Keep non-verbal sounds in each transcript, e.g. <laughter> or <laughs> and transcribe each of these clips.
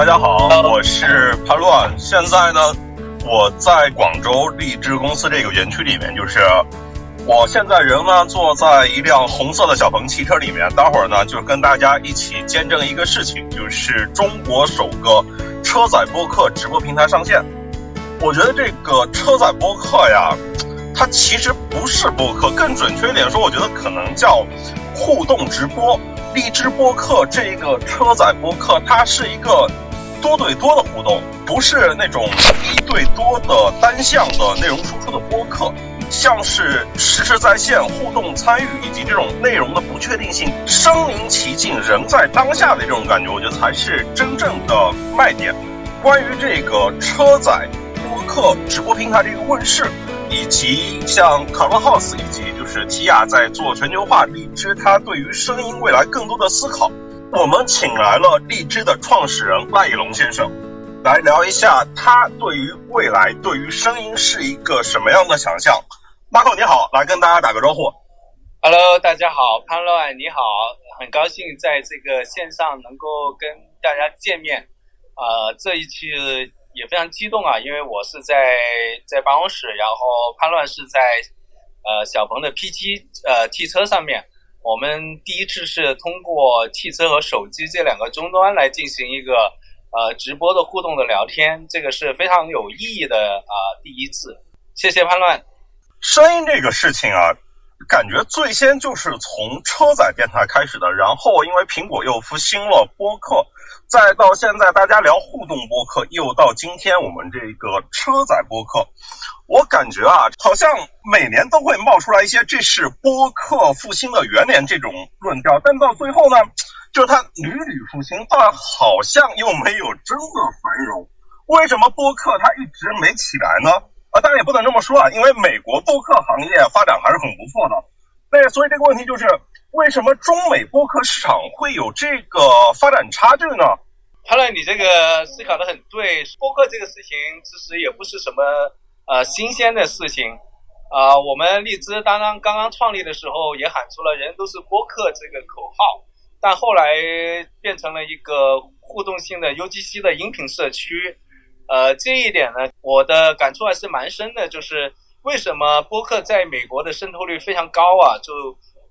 大家好，我是潘乱。现在呢，我在广州荔枝公司这个园区里面，就是我现在人呢坐在一辆红色的小鹏汽车里面。待会儿呢，就跟大家一起见证一个事情，就是中国首个车载播客直播平台上线。我觉得这个车载播客呀，它其实不是播客，更准确一点说，我觉得可能叫互动直播。荔枝播客这个车载播客，它是一个多对多的互动，不是那种一对多的单向的内容输出的播客，像是实时在线互动参与以及这种内容的不确定性，身临其境，人在当下的这种感觉，我觉得才是真正的卖点。关于这个车载播客直播平台这个问世。以及像 Clubhouse 以及就是提亚在做全球化，荔枝它对于声音未来更多的思考。我们请来了荔枝的创始人赖以龙先生，来聊一下他对于未来对于声音是一个什么样的想象。马口你好，来跟大家打个招呼。Hello，大家好，潘乱你好，很高兴在这个线上能够跟大家见面。呃，这一期。也非常激动啊，因为我是在在办公室，然后潘乱是在呃小鹏的 P7 呃汽车上面。我们第一次是通过汽车和手机这两个终端来进行一个呃直播的互动的聊天，这个是非常有意义的啊第一次。谢谢潘乱。声音这个事情啊，感觉最先就是从车载电台开始的，然后因为苹果又复兴了播客。再到现在，大家聊互动播客，又到今天我们这个车载播客，我感觉啊，好像每年都会冒出来一些这是播客复兴的元年这种论调，但到最后呢，就是它屡屡复兴，但好像又没有真的繁荣。为什么播客它一直没起来呢？啊，当然也不能这么说啊，因为美国播客行业发展还是很不错的。那所以这个问题就是。为什么中美播客市场会有这个发展差距呢？看来你这个思考的很对。播客这个事情其实也不是什么呃新鲜的事情啊。我们荔枝当当刚刚创立的时候也喊出了“人都是播客”这个口号，但后来变成了一个互动性的 UGC 的音频社区。呃，这一点呢，我的感触还是蛮深的，就是为什么播客在美国的渗透率非常高啊？就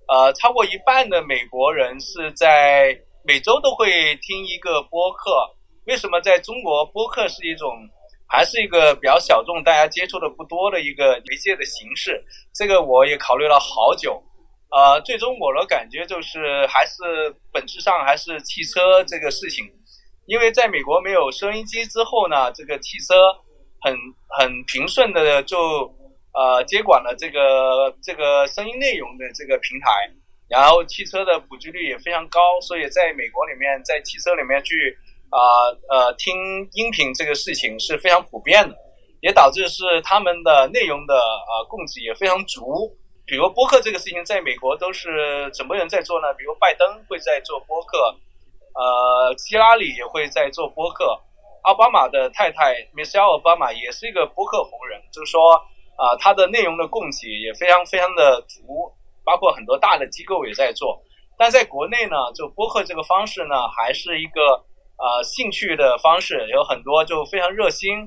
呃，超过一半的美国人是在每周都会听一个播客。为什么在中国播客是一种还是一个比较小众、大家接触的不多的一个媒介的形式？这个我也考虑了好久。呃，最终我的感觉就是还是本质上还是汽车这个事情，因为在美国没有收音机之后呢，这个汽车很很平顺的就。呃，接管了这个这个声音内容的这个平台，然后汽车的普及率也非常高，所以在美国里面，在汽车里面去啊呃听音频这个事情是非常普遍的，也导致是他们的内容的呃供给也非常足。比如播客这个事情，在美国都是什么人在做呢？比如拜登会在做播客，呃，希拉里也会在做播客，奥巴马的太太 Michelle 奥巴马也是一个播客红人，就是说。啊，它的内容的供给也非常非常的足，包括很多大的机构也在做。但在国内呢，就播客这个方式呢，还是一个呃兴趣的方式，有很多就非常热心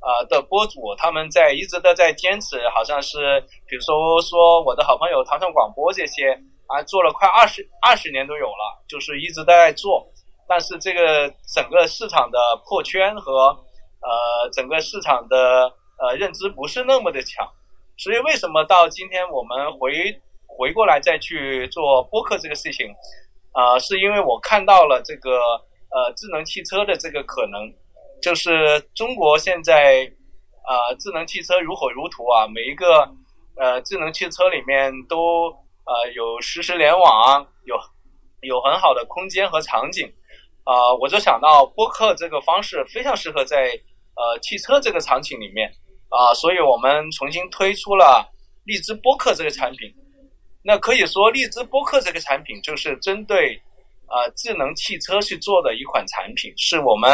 啊的播主，他们在一直都在坚持，好像是比如说说我的好朋友唐山广播这些啊，做了快二十二十年都有了，就是一直在做。但是这个整个市场的破圈和呃整个市场的。呃，认知不是那么的强，所以为什么到今天我们回回过来再去做播客这个事情，啊，是因为我看到了这个呃智能汽车的这个可能，就是中国现在啊智能汽车如火如荼啊，每一个呃智能汽车里面都呃有实时联网，有有很好的空间和场景，啊，我就想到播客这个方式非常适合在呃汽车这个场景里面。啊，所以我们重新推出了荔枝播客这个产品。那可以说，荔枝播客这个产品就是针对呃智能汽车去做的一款产品，是我们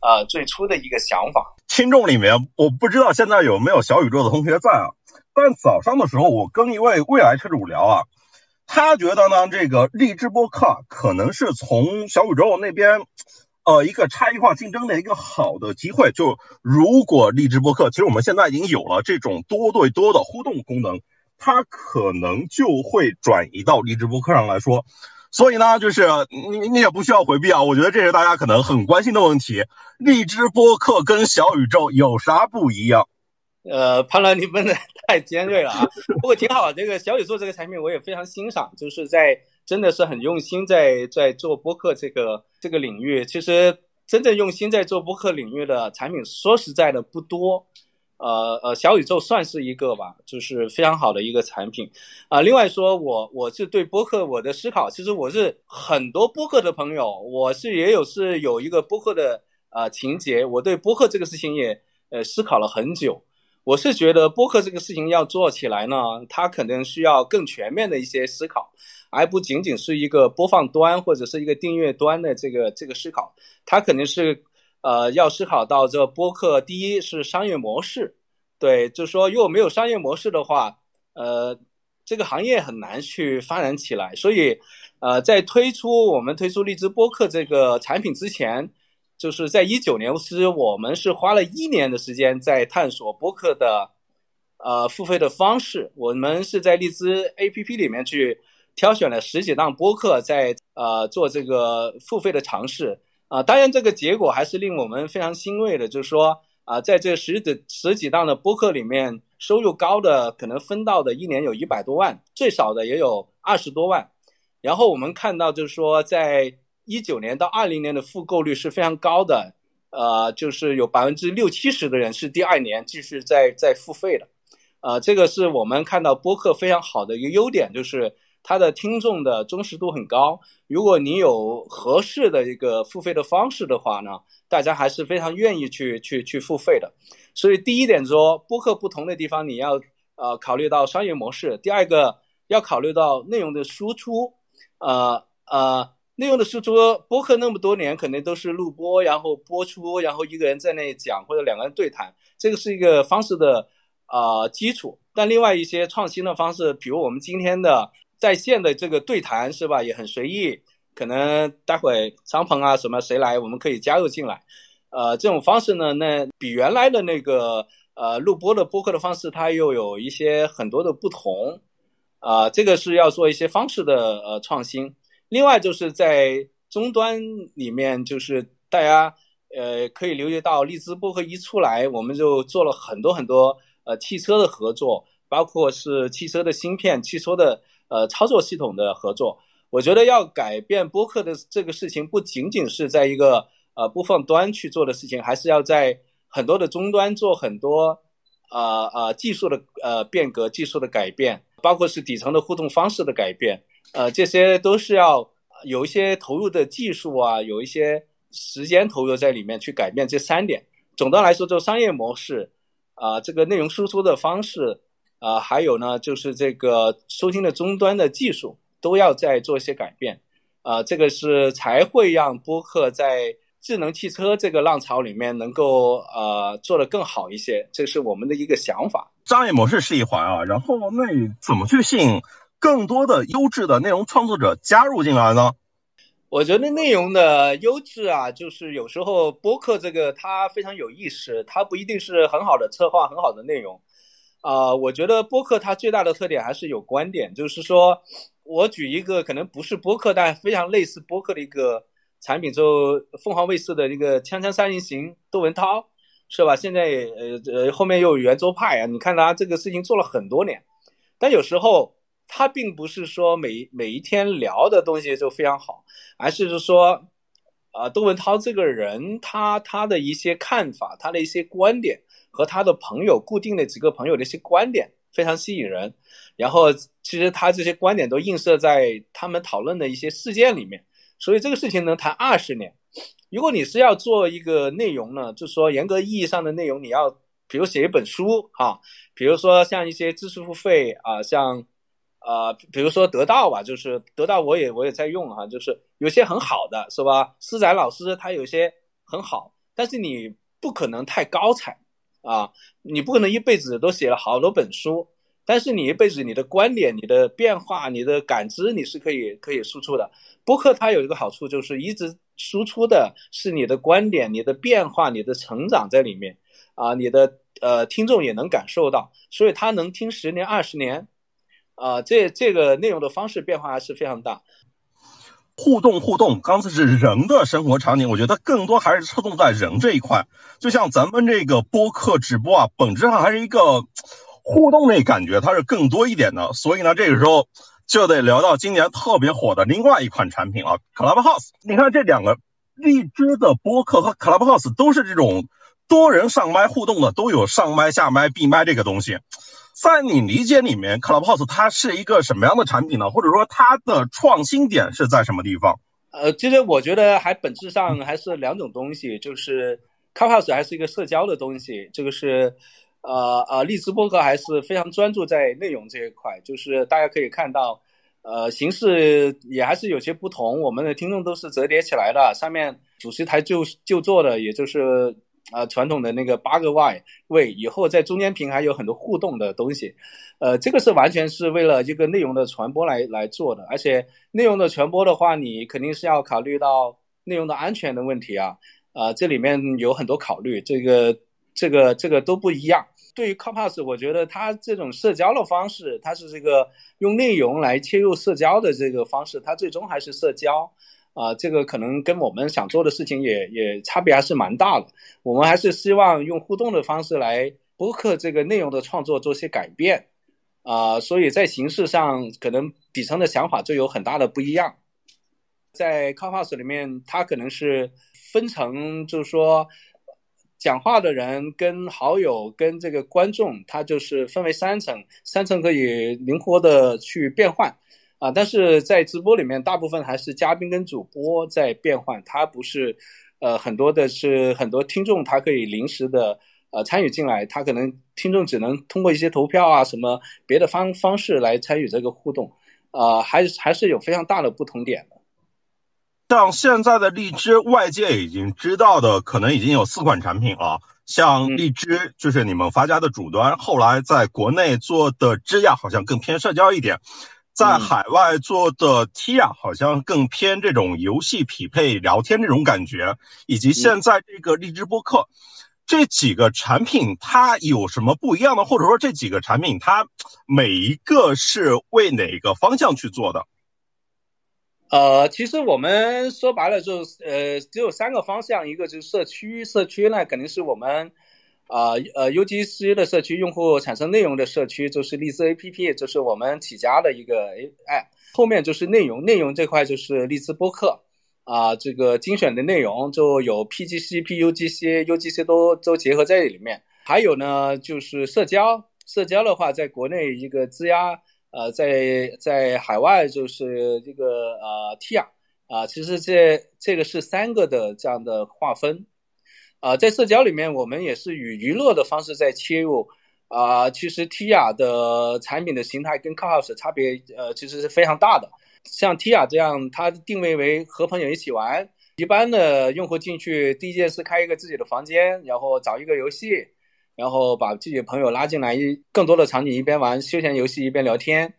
呃最初的一个想法。听众里面，我不知道现在有没有小宇宙的同学在啊？但早上的时候，我跟一位未来车主聊啊，他觉得呢，这个荔枝播客可能是从小宇宙那边。呃一个差异化竞争的一个好的机会。就如果荔枝播客，其实我们现在已经有了这种多对多的互动功能，它可能就会转移到荔枝播客上来说。所以呢，就是你你也不需要回避啊，我觉得这是大家可能很关心的问题。荔枝播客跟小宇宙有啥不一样？呃，潘澜，你问的太尖锐了啊！不过挺好，这个小宇宙这个产品我也非常欣赏，就是在真的是很用心在在做播客这个这个领域。其实真正用心在做播客领域的产品，说实在的不多。呃呃，小宇宙算是一个吧，就是非常好的一个产品啊。另外说，我我是对播客我的思考，其实我是很多播客的朋友，我是也有是有一个播客的啊情节，我对播客这个事情也呃思考了很久。我是觉得播客这个事情要做起来呢，它可能需要更全面的一些思考，而不仅仅是一个播放端或者是一个订阅端的这个这个思考，它肯定是。呃，要思考到这播客，第一是商业模式，对，就是说如果没有商业模式的话，呃，这个行业很难去发展起来。所以，呃，在推出我们推出荔枝播客这个产品之前，就是在一九年，其实我们是花了一年的时间在探索播客的呃付费的方式。我们是在荔枝 APP 里面去挑选了十几档播客，在呃做这个付费的尝试。啊，当然，这个结果还是令我们非常欣慰的，就是说，啊，在这十几十几档的播客里面，收入高的可能分到的一年有一百多万，最少的也有二十多万。然后我们看到，就是说，在一九年到二零年的复购率是非常高的，呃，就是有百分之六七十的人是第二年继续在在付费的，呃，这个是我们看到播客非常好的一个优点，就是。它的听众的忠实度很高，如果你有合适的一个付费的方式的话呢，大家还是非常愿意去去去付费的。所以第一点说，播客不同的地方你要呃考虑到商业模式。第二个要考虑到内容的输出，呃呃，内容的输出，播客那么多年肯定都是录播，然后播出，然后一个人在那讲或者两个人对谈，这个是一个方式的啊基础。但另外一些创新的方式，比如我们今天的。在线的这个对谈是吧，也很随意，可能待会张鹏啊什么谁来，我们可以加入进来。呃，这种方式呢，那比原来的那个呃录播的播客的方式，它又有一些很多的不同。啊，这个是要做一些方式的呃创新。另外就是在终端里面，就是大家呃可以留意到，荔枝播客一出来，我们就做了很多很多呃汽车的合作，包括是汽车的芯片、汽车的。呃，操作系统的合作，我觉得要改变播客的这个事情，不仅仅是在一个呃播放端去做的事情，还是要在很多的终端做很多呃呃技术的呃变革、技术的改变，包括是底层的互动方式的改变，呃，这些都是要有一些投入的技术啊，有一些时间投入在里面去改变这三点。总的来说，就商业模式啊，这个内容输出的方式。啊，还有呢，就是这个收听的终端的技术都要再做一些改变，啊，这个是才会让播客在智能汽车这个浪潮里面能够呃做得更好一些，这是我们的一个想法。商业模式是一环啊，然后那你怎么去吸引更多的优质的内容创作者加入进来呢？我觉得内容的优质啊，就是有时候播客这个它非常有意思，它不一定是很好的策划、很好的内容。啊，我觉得播客它最大的特点还是有观点，就是说，我举一个可能不是播客，但非常类似播客的一个产品，就凤凰卫视的那个《锵锵三人行》，窦文涛，是吧？现在呃呃后面又有圆桌派啊，你看他这个事情做了很多年，但有时候他并不是说每每一天聊的东西就非常好，而是说，啊，窦文涛这个人，他他的一些看法，他的一些观点。和他的朋友固定的几个朋友的一些观点非常吸引人，然后其实他这些观点都映射在他们讨论的一些事件里面，所以这个事情能谈二十年。如果你是要做一个内容呢，就说严格意义上的内容，你要比如写一本书哈，比如说像一些知识付费啊，像啊，比如说得到吧，就是得到我也我也在用哈，就是有些很好的是吧？施展老师他有些很好，但是你不可能太高产。啊，你不可能一辈子都写了好多本书，但是你一辈子你的观点、你的变化、你的感知，你是可以可以输出的。播客它有一个好处，就是一直输出的是你的观点、你的变化、你的成长在里面啊，你的呃听众也能感受到，所以他能听十年、二十年啊，这这个内容的方式变化还是非常大。互动互动，刚才是人的生活场景，我觉得更多还是侧重在人这一块。就像咱们这个播客直播啊，本质上还是一个互动类感觉，它是更多一点的。所以呢，这个时候就得聊到今年特别火的另外一款产品啊，Clubhouse。你看这两个荔枝的播客和 Clubhouse 都是这种多人上麦互动的，都有上麦、下麦、闭麦这个东西。在你理解里面，Clubhouse 它是一个什么样的产品呢？或者说它的创新点是在什么地方？呃，其实我觉得还本质上还是两种东西，就是 Clubhouse 还是一个社交的东西，这个是呃呃荔枝播客还是非常专注在内容这一块，就是大家可以看到，呃，形式也还是有些不同。我们的听众都是折叠起来的，上面主席台就就坐的，也就是。啊，传统的那个八个 Y 位，以后在中间屏还有很多互动的东西，呃，这个是完全是为了一个内容的传播来来做的，而且内容的传播的话，你肯定是要考虑到内容的安全的问题啊，啊，这里面有很多考虑，这个这个这个都不一样。对于 c o p a s 我觉得它这种社交的方式，它是这个用内容来切入社交的这个方式，它最终还是社交。啊，这个可能跟我们想做的事情也也差别还是蛮大的。我们还是希望用互动的方式来播客这个内容的创作做些改变，啊，所以在形式上可能底层的想法就有很大的不一样。在 c o p a s 里面，它可能是分成，就是说讲话的人跟好友跟这个观众，它就是分为三层，三层可以灵活的去变换。啊，但是在直播里面，大部分还是嘉宾跟主播在变换，他不是，呃，很多的是很多听众，他可以临时的呃参与进来，他可能听众只能通过一些投票啊什么别的方方式来参与这个互动，啊，还是还是有非常大的不同点的。像现在的荔枝，外界已经知道的可能已经有四款产品了，像荔枝就是你们发家的主端，后来在国内做的枝桠好像更偏社交一点。在海外做的 Tia 好像更偏这种游戏匹配聊天这种感觉，以及现在这个荔枝播客这几个产品，它有什么不一样的？或者说这几个产品，它每一个是为哪个方向去做的？呃，其实我们说白了就是，呃，只有三个方向，一个就是社区，社区呢肯定是我们。啊呃，UGC 的社区用户产生内容的社区就是荔枝 APP，就是我们起家的一个 App。后面就是内容，内容这块就是荔枝播客啊，这个精选的内容就有 PGC、PUGC、UGC 都都结合在里面。还有呢，就是社交，社交的话，在国内一个吱呀，呃，在在海外就是这个呃 Tia 啊，其实这这个是三个的这样的划分。啊，在社交里面，我们也是以娱乐的方式在切入。啊，其实 Tia 的产品的形态跟 Clubhouse 差别，呃，其实是非常大的。像 Tia 这样，它定位为和朋友一起玩。一般的用户进去，第一件事开一个自己的房间，然后找一个游戏，然后把自己的朋友拉进来，一更多的场景一边玩休闲游戏一边聊天。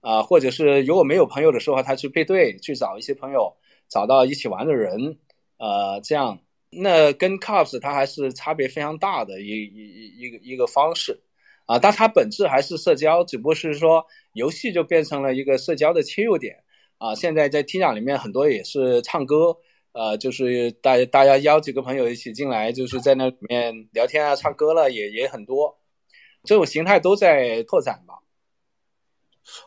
啊，或者是如果没有朋友的时候，他去配对，去找一些朋友，找到一起玩的人。呃，这样。那跟 Cups 它还是差别非常大的一一一一个一个方式，啊，但它本质还是社交，只不过是说游戏就变成了一个社交的切入点，啊，现在在 T 场里面很多也是唱歌，呃，就是大大家邀几个朋友一起进来，就是在那里面聊天啊、唱歌了，也也很多，这种形态都在拓展吧。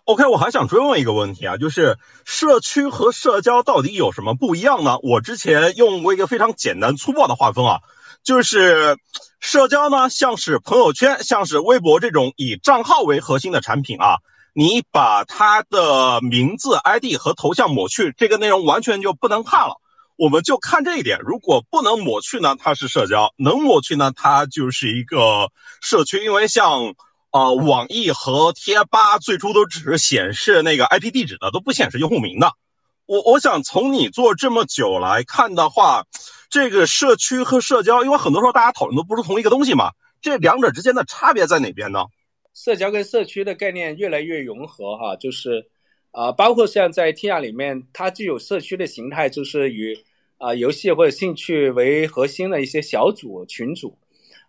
OK，我还想追问一个问题啊，就是社区和社交到底有什么不一样呢？我之前用过一个非常简单粗暴的划分啊，就是社交呢，像是朋友圈、像是微博这种以账号为核心的产品啊，你把它的名字、ID 和头像抹去，这个内容完全就不能看了。我们就看这一点，如果不能抹去呢，它是社交；能抹去呢，它就是一个社区，因为像。呃，网易和贴吧最初都只是显示那个 IP 地址的，都不显示用户名的。我我想从你做这么久来看的话，这个社区和社交，因为很多时候大家讨论都不是同一个东西嘛，这两者之间的差别在哪边呢？社交跟社区的概念越来越融合哈，就是啊，包括像在天涯里面，它具有社区的形态，就是与啊游戏或者兴趣为核心的一些小组群组，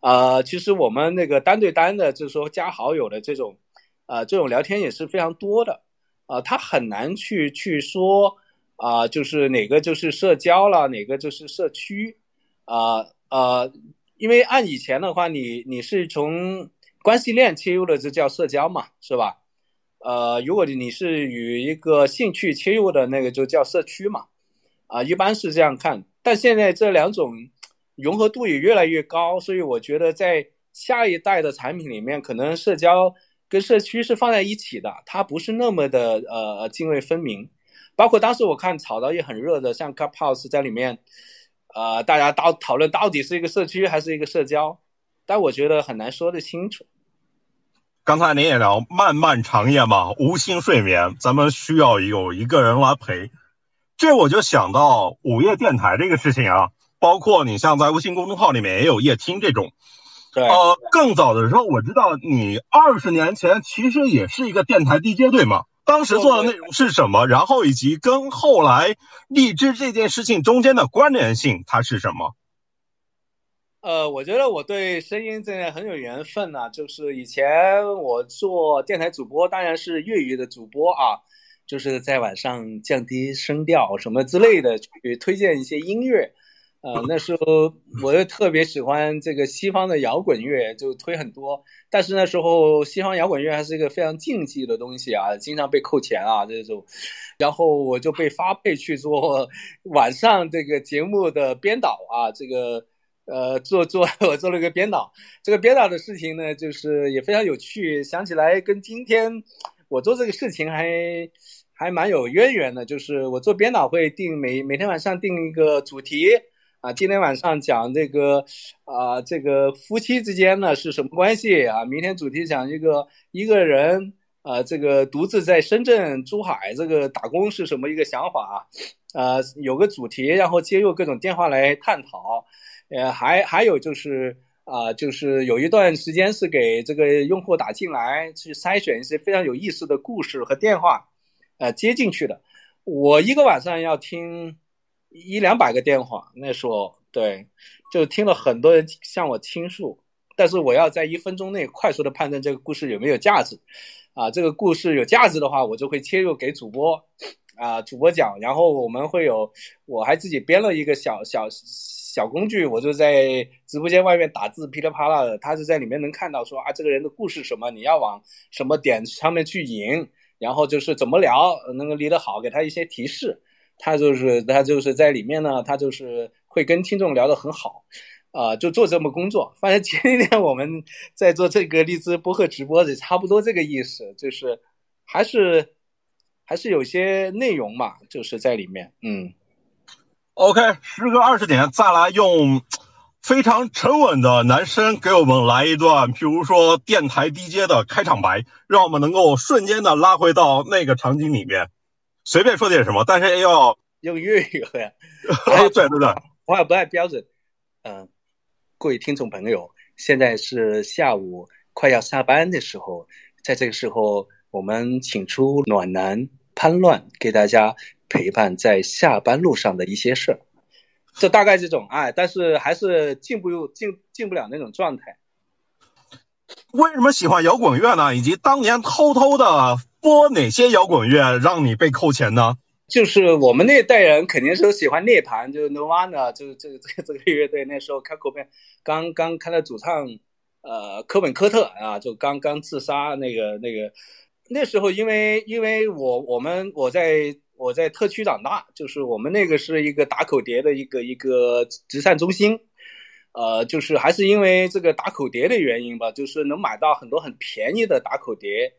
啊，其实我们那个单对单的，就是说加好友的这种，啊，这种聊天也是非常多的，啊，他很难去去说，啊，就是哪个就是社交了，哪个就是社区，啊啊，因为按以前的话，你你是从关系链切入的，这叫社交嘛，是吧？呃，如果你是与一个兴趣切入的那个，就叫社区嘛，啊，一般是这样看。但现在这两种融合度也越来越高，所以我觉得在下一代的产品里面，可能社交跟社区是放在一起的，它不是那么的呃泾渭分明。包括当时我看炒到也很热的，像 Clubhouse 在里面，呃，大家到讨论到底是一个社区还是一个社交，但我觉得很难说得清楚。刚才您也聊漫漫长夜嘛，无心睡眠，咱们需要有一个人来陪。这我就想到午夜电台这个事情啊，包括你像在微信公众号里面也有夜听这种。对。呃，更早的时候，我知道你二十年前其实也是一个电台 DJ 对吗？当时做的内容是什么？然后以及跟后来荔枝这件事情中间的关联性，它是什么？呃，我觉得我对声音这件很有缘分呐。就是以前我做电台主播，当然是粤语的主播啊，就是在晚上降低声调什么之类的，去推荐一些音乐。呃，那时候我又特别喜欢这个西方的摇滚乐，就推很多。但是那时候西方摇滚乐还是一个非常禁忌的东西啊，经常被扣钱啊这种。然后我就被发配去做晚上这个节目的编导啊，这个。呃，做做我做了一个编导，这个编导的事情呢，就是也非常有趣。想起来跟今天我做这个事情还还蛮有渊源的。就是我做编导会定每每天晚上定一个主题啊，今天晚上讲这个啊，这个夫妻之间呢是什么关系啊？明天主题讲一个一个人啊，这个独自在深圳、珠海这个打工是什么一个想法啊？有个主题，然后接入各种电话来探讨。呃，还还有就是啊，就是有一段时间是给这个用户打进来去筛选一些非常有意思的故事和电话，呃，接进去的。我一个晚上要听一两百个电话，那时候对，就听了很多人向我倾诉，但是我要在一分钟内快速的判断这个故事有没有价值，啊，这个故事有价值的话，我就会切入给主播，啊，主播讲，然后我们会有，我还自己编了一个小小。小工具，我就在直播间外面打字，噼里啪啦的。他是在里面能看到说啊，这个人的故事什么，你要往什么点上面去引，然后就是怎么聊能够离得好，给他一些提示。他就是他就是在里面呢，他就是会跟听众聊得很好，啊，就做这么工作。反正今天我们在做这个荔枝播客直播，也差不多这个意思，就是还是还是有些内容嘛，就是在里面，嗯。OK，时隔二十年，再来用非常沉稳的男声给我们来一段，譬如说电台 DJ 的开场白，让我们能够瞬间的拉回到那个场景里面，随便说点什么，但是要用粤语呀。<laughs> 对对对，我也不太标准。嗯，各位听众朋友，现在是下午快要下班的时候，在这个时候，我们请出暖男潘乱给大家。陪伴在下班路上的一些事儿，这大概这种哎，但是还是进不入进进不了那种状态。为什么喜欢摇滚乐呢？以及当年偷偷的播哪些摇滚乐让你被扣钱呢？就是我们那代人肯定是喜欢涅槃，就是 Nirvana，就是这个这个这个乐队。那时候开口片刚刚开的主唱，呃，科本科特啊，就刚刚自杀那个那个。那时候因为因为我我们我在。我在特区长大，就是我们那个是一个打口碟的一个一个慈善中心，呃，就是还是因为这个打口碟的原因吧，就是能买到很多很便宜的打口碟，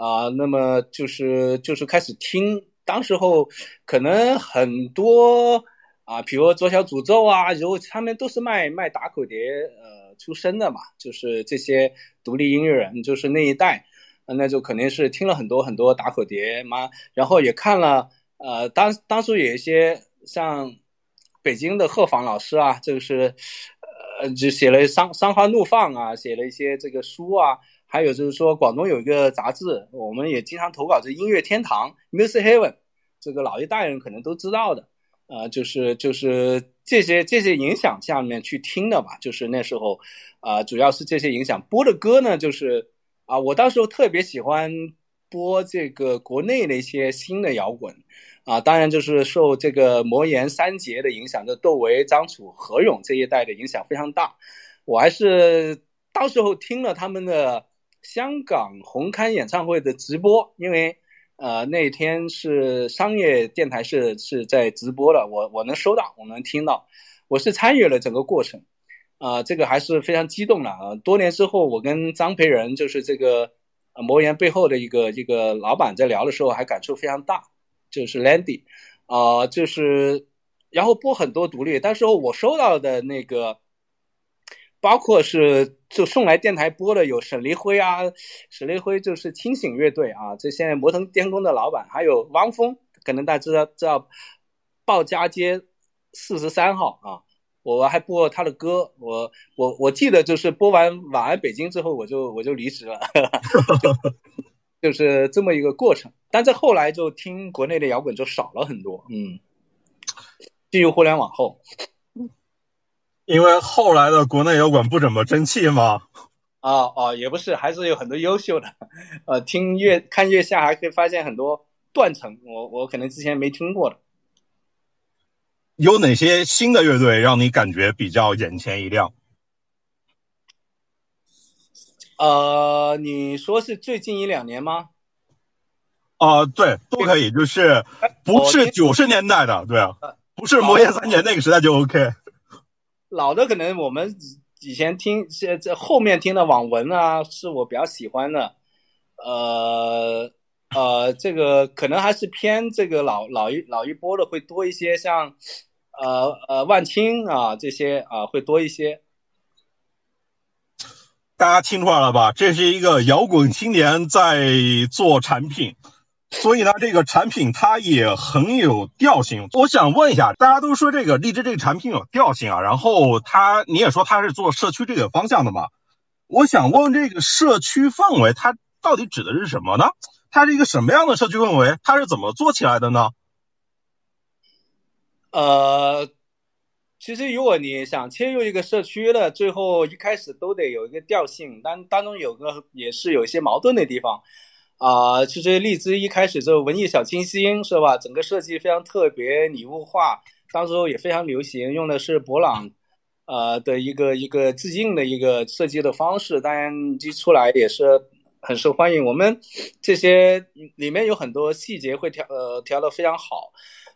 啊，那么就是就是开始听，当时候可能很多啊，比如左小诅咒啊，然后他们都是卖卖打口碟呃出身的嘛，就是这些独立音乐人，就是那一代，那就肯定是听了很多很多打口碟嘛，然后也看了。呃，当当初有一些像北京的贺访老师啊，就是呃，就写了《桑桑花怒放》啊，写了一些这个书啊，还有就是说广东有一个杂志，我们也经常投稿，这音乐天堂 Music Heaven，这个老一代人可能都知道的。呃，就是就是这些这些影响下面去听的吧，就是那时候，啊，主要是这些影响播的歌呢，就是啊，我当时候特别喜欢播这个国内的一些新的摇滚，啊，当然就是受这个魔岩三杰的影响，就窦唯、张楚、何勇这一代的影响非常大，我还是到时候听了他们的香港红磡演唱会的直播，因为。呃，那天是商业电台是是在直播的，我我能收到，我能听到，我是参与了整个过程，啊，这个还是非常激动的啊。多年之后，我跟张培仁，就是这个魔岩背后的一个一个老板，在聊的时候，还感触非常大，就是 Landy，啊，就是然后播很多独立，但是我收到的那个。包括是就送来电台播的有沈黎辉啊，沈黎辉就是清醒乐队啊，这现在摩登天空的老板，还有汪峰，可能大家知道知道，鲍家街四十三号啊，我还播他的歌，我我我记得就是播完晚安北京之后，我就我就离职了，<laughs> 就是这么一个过程。但在后来就听国内的摇滚就少了很多，嗯，进入互联网后。因为后来的国内摇滚不怎么争气吗？哦哦，也不是，还是有很多优秀的。<laughs> 呃，听月看月下还可以发现很多断层，我我可能之前没听过的。有哪些新的乐队让你感觉比较眼前一亮？呃，你说是最近一两年吗？啊，对，都可以，就是不是九十年代的，对啊，不是魔岩三杰那个时代就 OK。老的可能我们以前听，这这后面听的网文啊，是我比较喜欢的。呃呃，这个可能还是偏这个老老一老一波的会多一些，像呃呃万青啊这些啊会多一些。大家听出来了吧？这是一个摇滚青年在做产品。所以呢，这个产品它也很有调性。我想问一下，大家都说这个荔枝这个产品有调性啊，然后它你也说它是做社区这个方向的嘛？我想问这个社区氛围，它到底指的是什么呢？它是一个什么样的社区氛围？它是怎么做起来的呢？呃，其实如果你想切入一个社区的，最后一开始都得有一个调性，当当中有个也是有一些矛盾的地方。啊，其实荔枝一开始就文艺小清新是吧？整个设计非常特别，礼物化，当时候也非常流行，用的是博朗，呃的一个一个致敬的一个设计的方式，当然一出来也是很受欢迎。我们这些里面有很多细节会调呃调的非常好，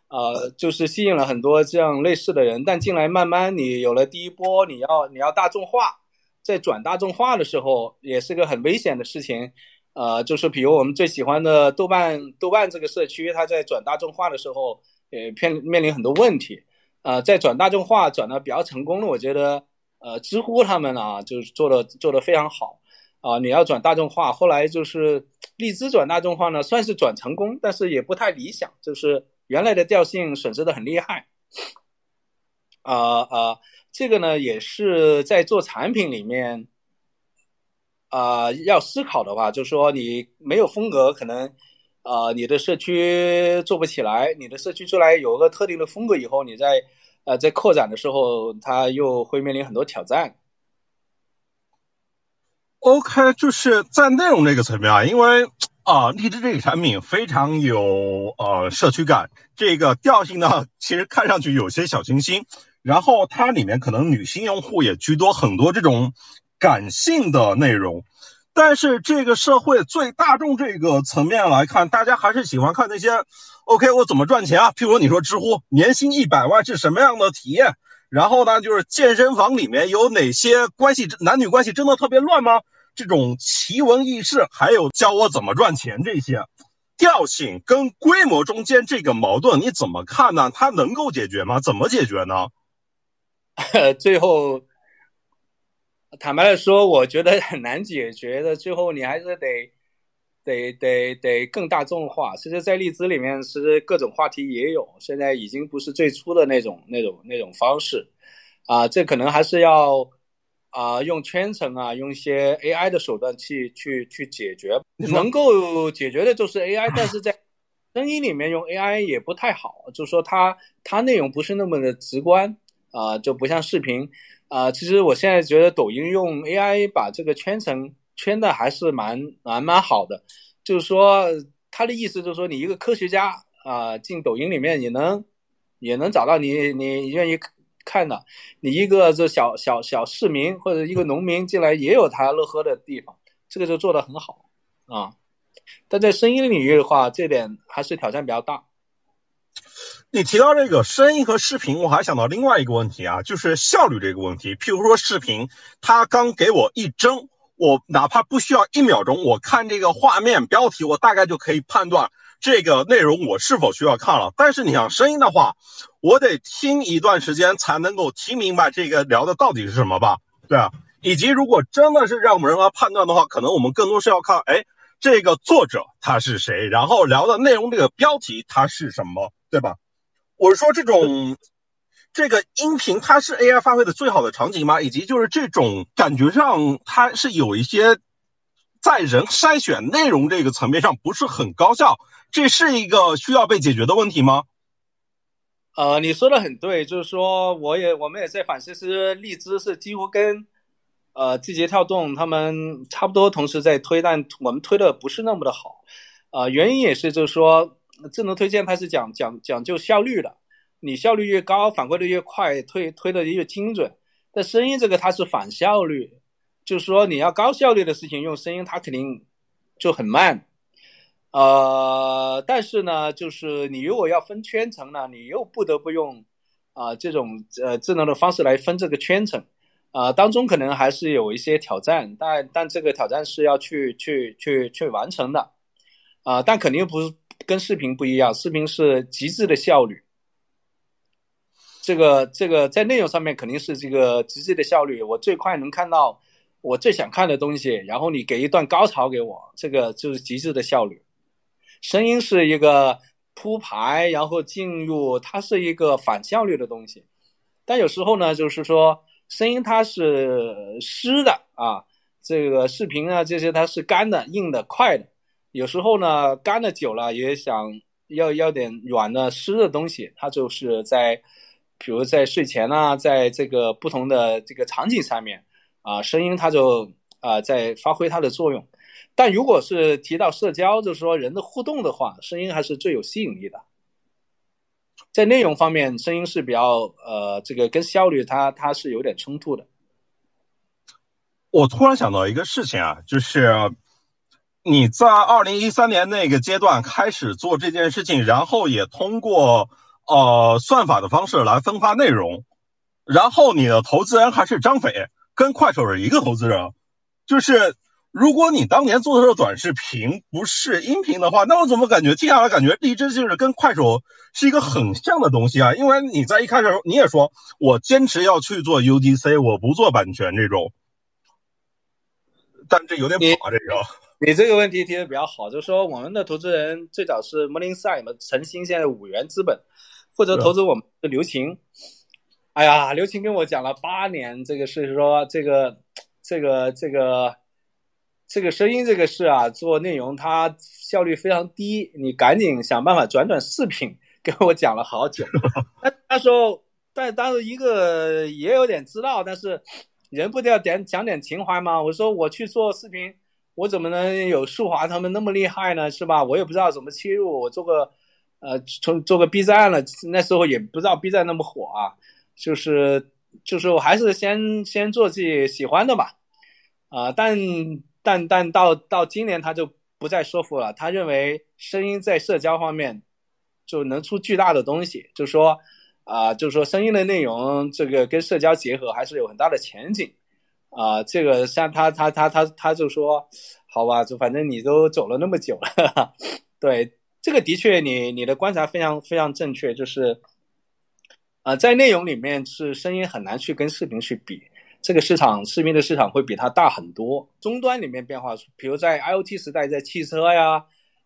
呃，就是吸引了很多这样类似的人。但进来慢慢你有了第一波，你要你要大众化，在转大众化的时候，也是个很危险的事情。呃，就是比如我们最喜欢的豆瓣，豆瓣这个社区，它在转大众化的时候，呃，面面临很多问题。呃，在转大众化转的比较成功的，我觉得，呃，知乎他们啊，就是做的做的非常好。啊，你要转大众化，后来就是荔枝转大众化呢，算是转成功，但是也不太理想，就是原来的调性损失的很厉害。啊啊，这个呢，也是在做产品里面。啊，要思考的话，就是说你没有风格，可能，呃，你的社区做不起来。你的社区出来有个特定的风格以后，你在，呃，在扩展的时候，它又会面临很多挑战。OK，就是在内容这个层面啊，因为啊，荔枝这个产品非常有呃社区感，这个调性呢，其实看上去有些小清新，然后它里面可能女性用户也居多，很多这种。感性的内容，但是这个社会最大众这个层面来看，大家还是喜欢看那些 OK，我怎么赚钱啊？譬如你说知乎年薪一百万是什么样的体验？然后呢，就是健身房里面有哪些关系，男女关系真的特别乱吗？这种奇闻异事，还有教我怎么赚钱这些调性跟规模中间这个矛盾，你怎么看呢？它能够解决吗？怎么解决呢？<laughs> 最后。坦白的说，我觉得很难解决的。最后，你还是得得得得更大众化。其实，在荔枝里面，其实各种话题也有。现在已经不是最初的那种那种那种方式啊，这可能还是要啊用圈层啊，用一些 AI 的手段去去去解决。能够解决的就是 AI，但是在声音里面用 AI 也不太好，就是说它它内容不是那么的直观啊，就不像视频啊。其实我现在觉得抖音用 AI 把这个圈层圈的还是蛮蛮蛮好的，就是说他的意思就是说你一个科学家啊进抖音里面也能也能找到你你愿意看的，你一个这小小小市民或者一个农民进来也有他乐呵的地方，这个就做的很好啊。但在声音领域的话，这点还是挑战比较大。你提到这个声音和视频，我还想到另外一个问题啊，就是效率这个问题。譬如说视频，它刚给我一帧，我哪怕不需要一秒钟，我看这个画面标题，我大概就可以判断这个内容我是否需要看了。但是你像声音的话，我得听一段时间才能够听明白这个聊的到底是什么吧？对啊。以及如果真的是让我们人来判断的话，可能我们更多是要看，哎。这个作者他是谁？然后聊的内容这个标题它是什么，对吧？我是说这种这个音频它是 AI 发挥的最好的场景吗？以及就是这种感觉上它是有一些在人筛选内容这个层面上不是很高效，这是一个需要被解决的问题吗？呃，你说的很对，就是说我也我们也在反思，是荔枝是几乎跟。呃，字节跳动他们差不多同时在推，但我们推的不是那么的好，啊，原因也是就是说，智能推荐它是讲讲讲究效率的，你效率越高，反馈的越快，推推的越精准。但声音这个它是反效率，就是说你要高效率的事情用声音，它肯定就很慢。呃，但是呢，就是你如果要分圈层呢，你又不得不用啊这种呃智能的方式来分这个圈层。啊，当中可能还是有一些挑战，但但这个挑战是要去去去去完成的，啊，但肯定不是跟视频不一样，视频是极致的效率，这个这个在内容上面肯定是这个极致的效率，我最快能看到我最想看的东西，然后你给一段高潮给我，这个就是极致的效率。声音是一个铺排，然后进入，它是一个反效率的东西，但有时候呢，就是说。声音它是湿的啊，这个视频啊这些它是干的、硬的、快的。有时候呢，干的久了也想要要点软的、湿的东西。它就是在，比如在睡前啊，在这个不同的这个场景上面啊，声音它就啊在发挥它的作用。但如果是提到社交，就是说人的互动的话，声音还是最有吸引力的。在内容方面，声音是比较呃，这个跟效率它它是有点冲突的。我突然想到一个事情啊，就是你在二零一三年那个阶段开始做这件事情，然后也通过呃算法的方式来分发内容，然后你的投资人还是张斐，跟快手是一个投资人，就是。如果你当年做的是短视频，不是音频的话，那我怎么感觉接下来感觉荔枝就是跟快手是一个很像的东西啊？因为你在一开始你也说我坚持要去做 UGC，我不做版权这种，但这有点跑啊，这个。你这个问题提的比较好，就是说我们的投资人最早是 Morningside 嘛，晨星现在五元资本负责投资我们的刘晴。哎呀，刘晴跟我讲了八年，这个是说这个这个这个。这个声音这个事啊，做内容它效率非常低，你赶紧想办法转转视频。跟我讲了好久，那那时候，但当时一个也有点知道，但是人不都要点讲点情怀吗？我说我去做视频，我怎么能有树华他们那么厉害呢？是吧？我也不知道怎么切入，我做个呃，从做个 B 站了，那时候也不知道 B 站那么火啊，就是就是我还是先先做自己喜欢的吧，啊，但。但但到到今年他就不再说服了，他认为声音在社交方面就能出巨大的东西，就说啊，就是说声音的内容这个跟社交结合还是有很大的前景啊。这个像他他他他他就说，好吧，就反正你都走了那么久了，<laughs> 对这个的确你你的观察非常非常正确，就是啊，在内容里面是声音很难去跟视频去比。这个市场视频的市场会比它大很多。终端里面变化，比如在 IOT 时代，在汽车呀，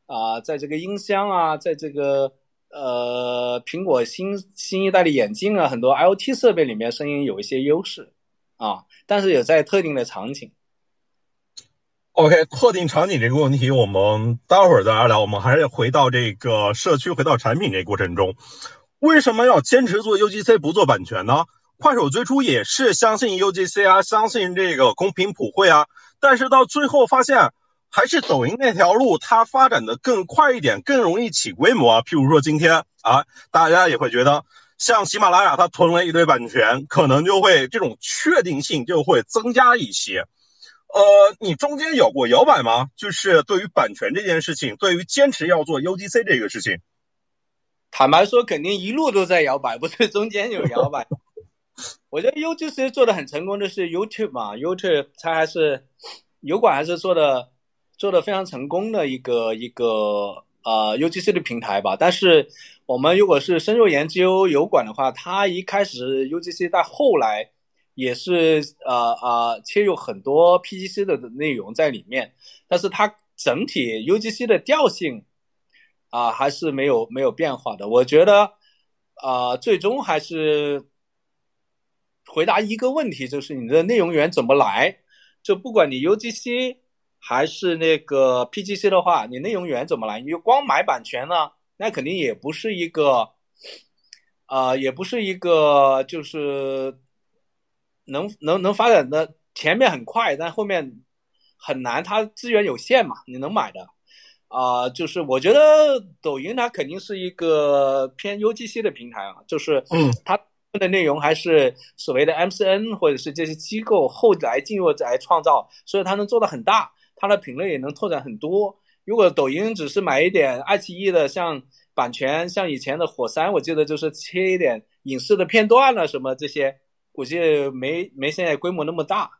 啊，在这个音箱啊，在这个呃苹果新新一代的眼镜啊，很多 IOT 设备里面声音有一些优势啊，但是也在特定的场景。OK，特定场景这个问题，我们待会儿再聊。我们还是回到这个社区，回到产品这个过程中，为什么要坚持做 UGC 不做版权呢？快手最初也是相信 UGC 啊，相信这个公平普惠啊，但是到最后发现，还是抖音那条路它发展的更快一点，更容易起规模啊。譬如说今天啊，大家也会觉得，像喜马拉雅它囤了一堆版权，可能就会这种确定性就会增加一些。呃，你中间有过摇摆吗？就是对于版权这件事情，对于坚持要做 UGC 这个事情，坦白说，肯定一路都在摇摆，不是中间有摇摆。我觉得 UGC 做的很成功的是 YouTube 嘛，YouTube 它还是油管还是做的做的非常成功的一个一个呃 UGC 的平台吧。但是我们如果是深入研究油管的话，它一开始 UGC，到后来也是呃呃切入很多 PGC 的内容在里面，但是它整体 UGC 的调性啊还是没有没有变化的。我觉得啊最终还是。回答一个问题，就是你的内容源怎么来？就不管你 UGC 还是那个 PGC 的话，你内容源怎么来？你就光买版权呢？那肯定也不是一个，呃，也不是一个，就是能能能发展的前面很快，但后面很难，它资源有限嘛，你能买的啊？就是我觉得抖音它肯定是一个偏 UGC 的平台啊，就是嗯，它。的内容还是所谓的 MCN 或者是这些机构后来进入来创造，所以它能做的很大，它的品类也能拓展很多。如果抖音只是买一点爱奇艺的像版权，像以前的火山，我记得就是切一点影视的片段了什么这些，估计没没现在规模那么大。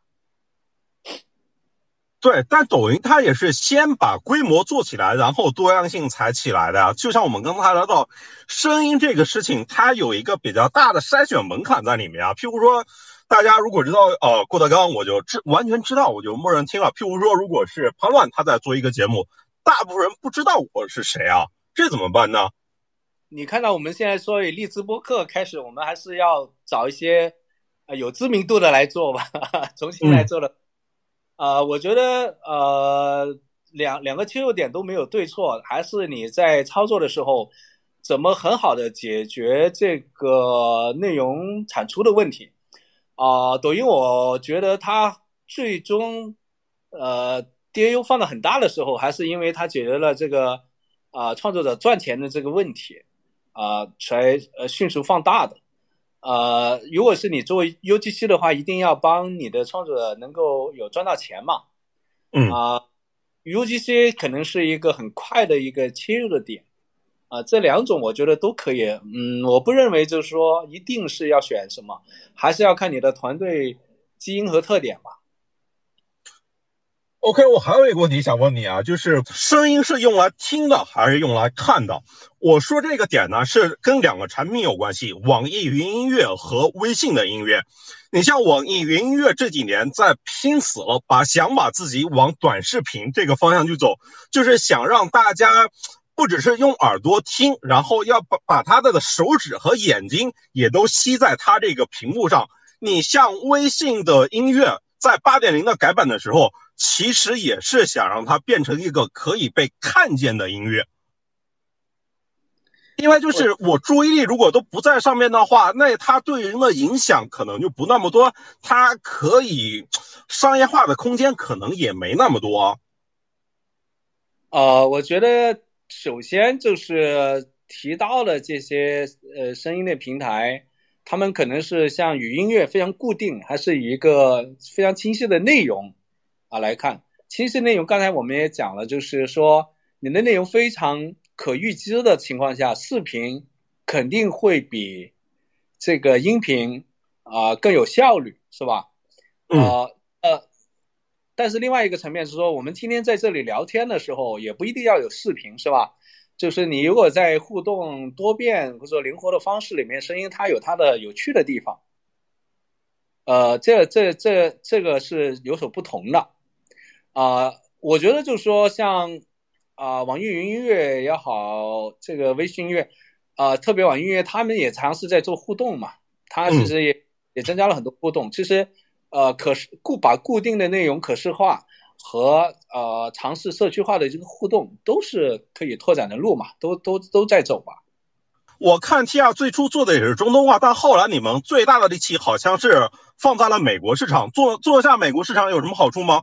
对，但抖音它也是先把规模做起来，然后多样性才起来的呀。就像我们刚才聊到声音这个事情，它有一个比较大的筛选门槛在里面啊。譬如说，大家如果知道呃郭德纲，我就知完全知道，我就默认听了。譬如说，如果是潘乱他在做一个节目，大部分人不知道我是谁啊，这怎么办呢？你看到我们现在说以荔枝播客开始，我们还是要找一些呃有知名度的来做吧，<laughs> 重新来做了。呃，我觉得呃两两个切入点都没有对错，还是你在操作的时候怎么很好的解决这个内容产出的问题啊？抖音我觉得它最终呃 DAU 放的很大的时候，还是因为它解决了这个啊创作者赚钱的这个问题啊，才呃迅速放大的。呃，如果是你作为 UGC 的话，一定要帮你的创作者能够有赚到钱嘛。嗯啊，UGC 可能是一个很快的一个切入的点啊，这两种我觉得都可以。嗯，我不认为就是说一定是要选什么，还是要看你的团队基因和特点吧。OK，我还有一个问题想问你啊，就是声音是用来听的还是用来看的？我说这个点呢，是跟两个产品有关系，网易云音乐和微信的音乐。你像网易云音乐这几年在拼死了，把想把自己往短视频这个方向去走，就是想让大家不只是用耳朵听，然后要把把他的手指和眼睛也都吸在他这个屏幕上。你像微信的音乐，在八点零的改版的时候，其实也是想让它变成一个可以被看见的音乐。另外就是我注意力如果都不在上面的话，那它对人的影响可能就不那么多，它可以商业化的空间可能也没那么多。呃，我觉得首先就是提到了这些呃声音的平台，他们可能是像语音乐非常固定，还是一个非常清晰的内容啊来看。其实内容，刚才我们也讲了，就是说你的内容非常。可预知的情况下，视频肯定会比这个音频啊更有效率，是吧？呃呃，但是另外一个层面是说，我们今天在这里聊天的时候，也不一定要有视频，是吧？就是你如果在互动多变或者说灵活的方式里面，声音它有它的有趣的地方。呃，这这这这个是有所不同的啊。我觉得就是说像。啊，网易云音乐也好，这个微信音乐，啊，特别网易音乐，他们也尝试在做互动嘛。它其实也也增加了很多互动。其实，呃，可视固把固定的内容可视化，和呃尝试社区化的这个互动，都是可以拓展的路嘛，都都都在走吧。我看 T R 最初做的也是中东化，但后来你们最大的力气好像是放在了美国市场。做做下美国市场有什么好处吗？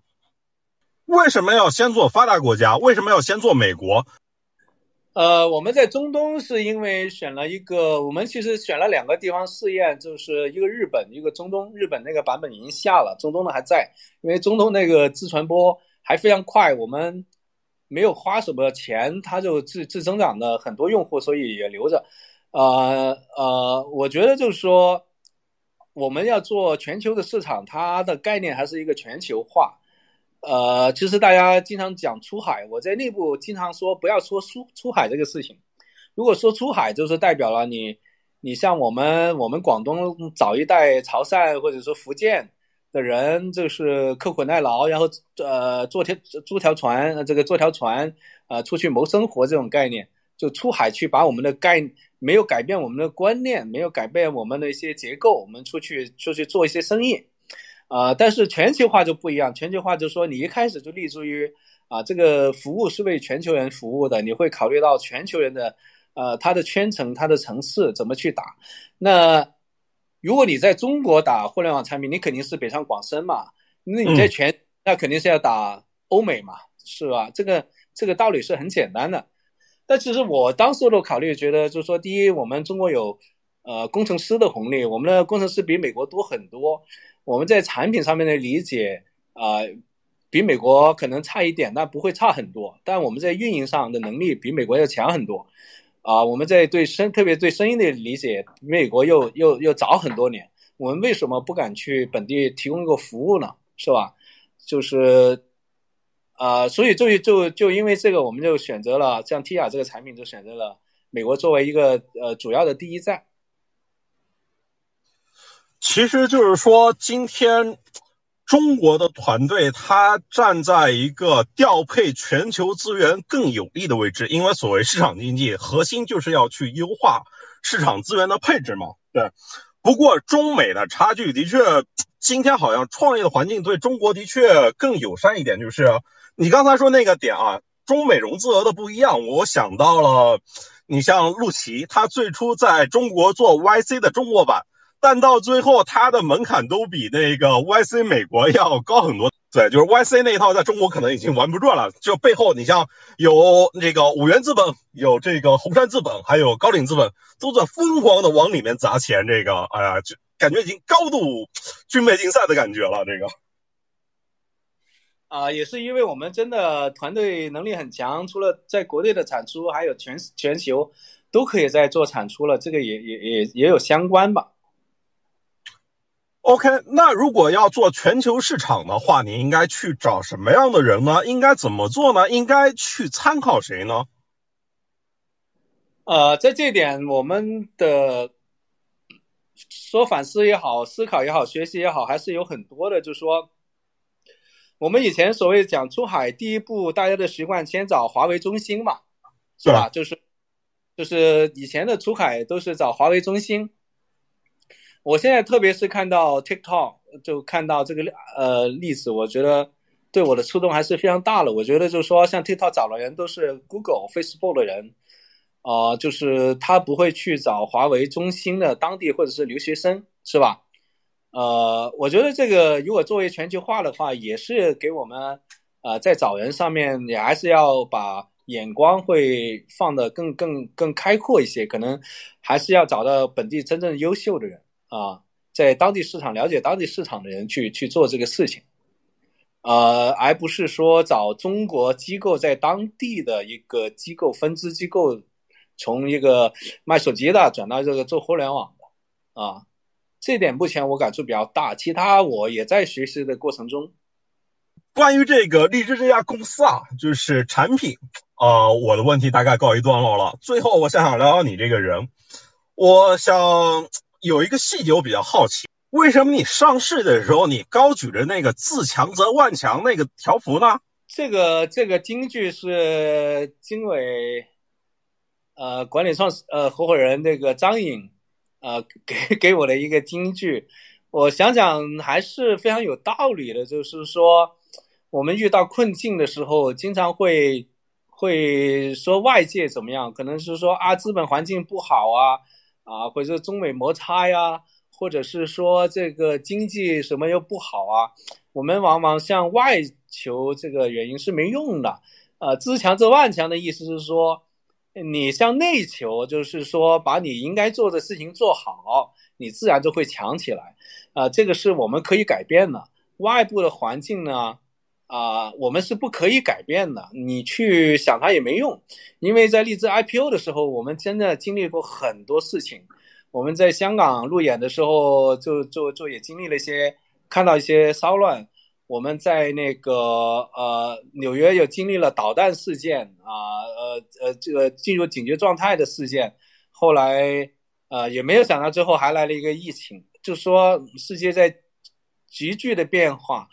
为什么要先做发达国家？为什么要先做美国？呃，我们在中东是因为选了一个，我们其实选了两个地方试验，就是一个日本，一个中东。日本那个版本已经下了，中东的还在，因为中东那个自传播还非常快，我们没有花什么钱，它就自自增长的很多用户，所以也留着。呃呃，我觉得就是说，我们要做全球的市场，它的概念还是一个全球化。呃，其实大家经常讲出海，我在内部经常说不要说出出海这个事情。如果说出海，就是代表了你，你像我们我们广东早一代潮汕或者说福建的人，就是刻苦耐劳，然后呃坐条租条船，这个坐条船呃出去谋生活这种概念，就出海去把我们的概没有改变我们的观念，没有改变我们的一些结构，我们出去出去做一些生意。啊，但是全球化就不一样。全球化就是说，你一开始就立足于啊，这个服务是为全球人服务的，你会考虑到全球人的呃他的圈层、他的层次怎么去打。那如果你在中国打互联网产品，你肯定是北上广深嘛。那你在全，那肯定是要打欧美嘛，是吧？这个这个道理是很简单的。但其实我当时都考虑，觉得就是说，第一，我们中国有呃工程师的红利，我们的工程师比美国多很多。我们在产品上面的理解啊，比美国可能差一点，但不会差很多。但我们在运营上的能力比美国要强很多，啊，我们在对声，特别对声音的理解，美国又又又早很多年。我们为什么不敢去本地提供一个服务呢？是吧？就是，啊，所以就就就因为这个，我们就选择了像 Tia 这个产品，就选择了美国作为一个呃主要的第一站。其实就是说，今天中国的团队它站在一个调配全球资源更有利的位置，因为所谓市场经济核心就是要去优化市场资源的配置嘛。对。不过中美的差距的确，今天好像创业的环境对中国的确更友善一点。就是你刚才说那个点啊，中美融资额的不一样，我想到了，你像陆琪，他最初在中国做 YC 的中国版。但到最后，它的门槛都比那个 YC 美国要高很多。对，就是 YC 那一套，在中国可能已经玩不转了。就背后，你像有那个五元资本，有这个红杉资本，还有高瓴资本，都在疯狂的往里面砸钱。这个，哎呀，就感觉已经高度军备竞赛的感觉了。这个，啊，也是因为我们真的团队能力很强，除了在国内的产出，还有全全球都可以在做产出了。这个也也也也有相关吧。OK，那如果要做全球市场的话，你应该去找什么样的人呢？应该怎么做呢？应该去参考谁呢？呃，在这点，我们的说反思也好，思考也好，学习也好，还是有很多的。就是说，我们以前所谓讲出海，第一步大家的习惯先找华为中心嘛，是吧？就是就是以前的出海都是找华为中心。我现在特别是看到 TikTok，就看到这个呃例子，我觉得对我的触动还是非常大的。我觉得就是说，像 TikTok 找的人都是 Google、Facebook 的人，啊，就是他不会去找华为中心的当地或者是留学生，是吧？呃，我觉得这个如果作为全球化的话，也是给我们啊在找人上面也还是要把眼光会放得更更更开阔一些，可能还是要找到本地真正优秀的人。啊，在当地市场了解当地市场的人去去做这个事情，呃，而不是说找中国机构在当地的一个机构分支机构，从一个卖手机的转到这个做互联网的，啊，这点目前我感触比较大，其他我也在学习的过程中。关于这个荔枝这家公司啊，就是产品，啊，我的问题大概告一段落了。最后，我想想聊聊你这个人，我想。有一个细节我比较好奇，为什么你上市的时候你高举着那个“自强则万强”那个条幅呢？这个这个金句是经纬呃管理创始呃合伙人那个张颖呃 <laughs> 给给我的一个金句，我想想还是非常有道理的，就是说我们遇到困境的时候，经常会会说外界怎么样，可能是说啊资本环境不好啊，啊或者中美摩擦呀，或者是说这个经济什么又不好啊，我们往往向外求这个原因是没用的。呃，自强则万强的意思是说，你向内求，就是说把你应该做的事情做好，你自然就会强起来。啊，这个是我们可以改变的。外部的环境呢，啊，我们是不可以改变的。你去想它也没用，因为在荔枝 IPO 的时候，我们真的经历过很多事情。我们在香港路演的时候，就就就也经历了一些，看到一些骚乱。我们在那个呃纽约又经历了导弹事件啊，呃呃这个进入警觉状态的事件。后来呃也没有想到最后还来了一个疫情。就说世界在急剧的变化，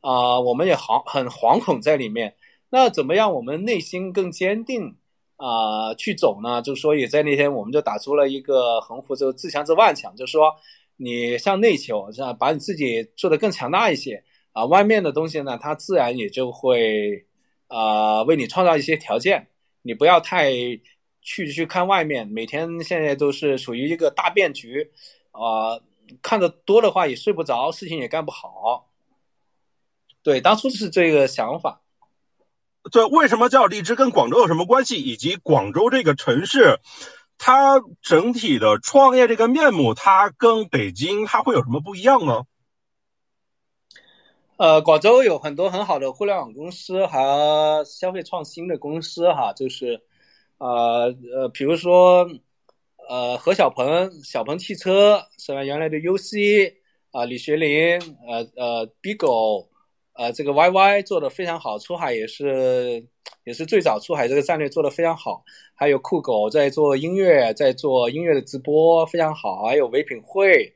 啊，我们也好很惶恐在里面。那怎么样，我们内心更坚定啊去走呢？就所以在那天我们就打出了一个横幅，就自强则万强，就说你向内求，这样把你自己做得更强大一些啊。外面的东西呢，它自然也就会啊为你创造一些条件。你不要太去去看外面，每天现在都是属于一个大变局啊。看的多的话也睡不着，事情也干不好。对，当初是这个想法。对，为什么叫荔枝？跟广州有什么关系？以及广州这个城市，它整体的创业这个面目，它跟北京它会有什么不一样呢？呃，广州有很多很好的互联网公司和消费创新的公司，哈，就是呃呃，比如说。呃，何小鹏，小鹏汽车是吧？原来的 UC 啊，李学林，呃呃，BIGO，呃，这个 YY 做的非常好，出海也是也是最早出海这个战略做的非常好。还有酷狗在做音乐，在做音乐的直播非常好。还有唯品会，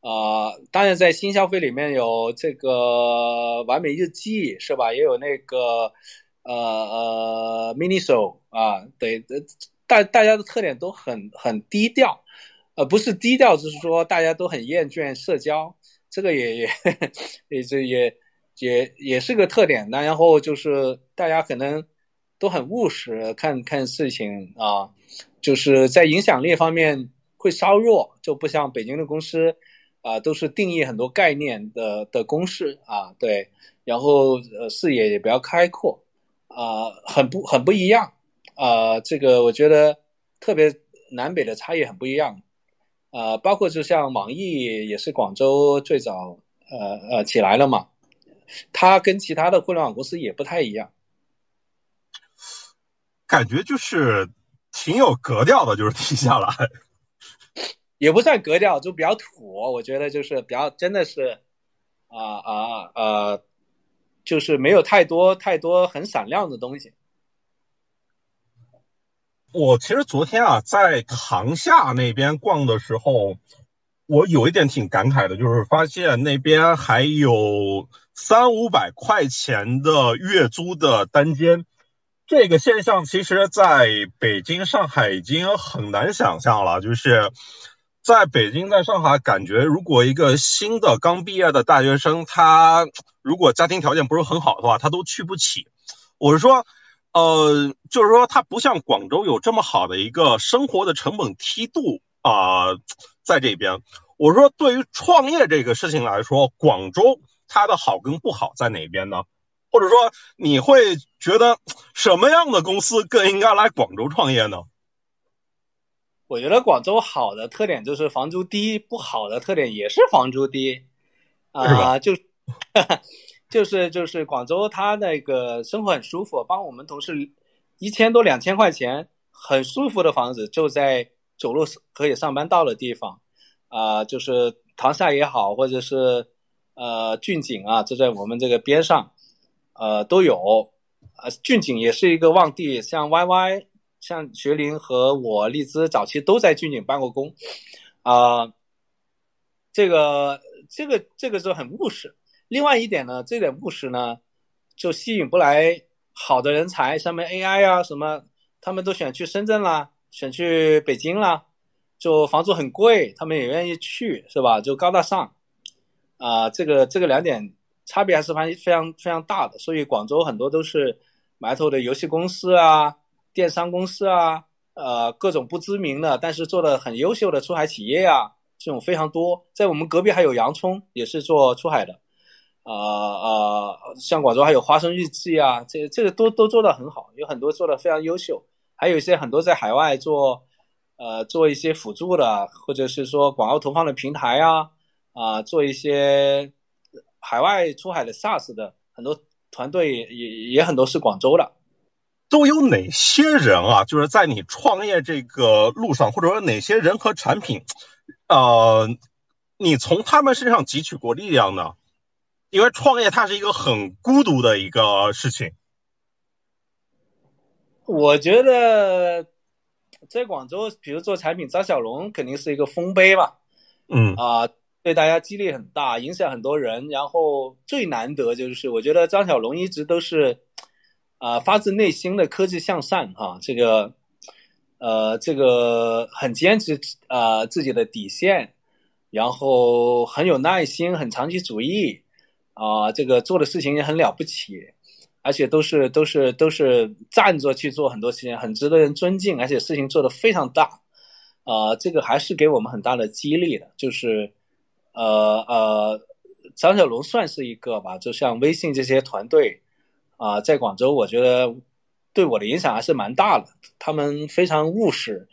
啊，当然在新消费里面有这个完美日记是吧？也有那个呃呃 MINISO 啊，对。大大家的特点都很很低调，呃，不是低调，就是说大家都很厌倦社交，这个也也 <laughs> 也这也也也是个特点。那然后就是大家可能都很务实，看看事情啊，就是在影响力方面会稍弱，就不像北京的公司啊，都是定义很多概念的的公式啊，对，然后呃视野也比较开阔啊，很不很不一样。啊，这个我觉得特别南北的差异很不一样，啊，包括就像网易也是广州最早呃呃起来了嘛，它跟其他的互联网公司也不太一样，感觉就是挺有格调的，就是听下来，也不算格调，就比较土，我觉得就是比较真的是啊啊啊，就是没有太多太多很闪亮的东西。我其实昨天啊，在塘下那边逛的时候，我有一点挺感慨的，就是发现那边还有三五百块钱的月租的单间。这个现象其实在北京、上海已经很难想象了。就是在北京、在上海，感觉如果一个新的刚毕业的大学生，他如果家庭条件不是很好的话，他都去不起。我是说。呃，就是说，它不像广州有这么好的一个生活的成本梯度啊，在这边。我说，对于创业这个事情来说，广州它的好跟不好在哪边呢？或者说，你会觉得什么样的公司更应该来广州创业呢？我觉得广州好的特点就是房租低，不好的特点也是房租低，啊，就。<laughs> 就是就是广州，它那个生活很舒服，帮我们同事一千多两千块钱，很舒服的房子就在走路可以上班到的地方，啊，就是塘厦也好，或者是呃俊景啊，就在我们这个边上，呃都有，呃俊景也是一个旺地，像 YY，像学林和我荔枝早期都在俊景办过工，啊，这个这个这个就很务实。另外一点呢，这点务实呢，就吸引不来好的人才。上面 AI 啊什么，他们都选去深圳啦，选去北京啦，就房租很贵，他们也愿意去，是吧？就高大上，啊，这个这个两点差别还是非非常非常大的。所以广州很多都是埋头的游戏公司啊、电商公司啊，呃，各种不知名的但是做的很优秀的出海企业啊，这种非常多。在我们隔壁还有洋葱，也是做出海的，呃呃，像广州还有花生日记啊，这这个都都做的很好，有很多做的非常优秀，还有一些很多在海外做。呃，做一些辅助的，或者是说广告投放的平台啊，啊，做一些海外出海的 SaaS 的很多团队也也很多是广州的。都有哪些人啊？就是在你创业这个路上，或者说哪些人和产品，呃，你从他们身上汲取过力量呢？因为创业它是一个很孤独的一个事情。我觉得。在广州，比如做产品，张小龙肯定是一个丰碑吧，嗯啊，对大家激励很大，影响很多人。然后最难得就是，我觉得张小龙一直都是啊发自内心的科技向善哈，这个呃这个很坚持啊自己的底线，然后很有耐心，很长期主义啊，这个做的事情也很了不起。而且都是都是都是站着去做很多事情，很值得人尊敬，而且事情做得非常大，啊，这个还是给我们很大的激励的。就是，呃呃，张小龙算是一个吧，就像微信这些团队，啊，在广州，我觉得对我的影响还是蛮大的。他们非常务实，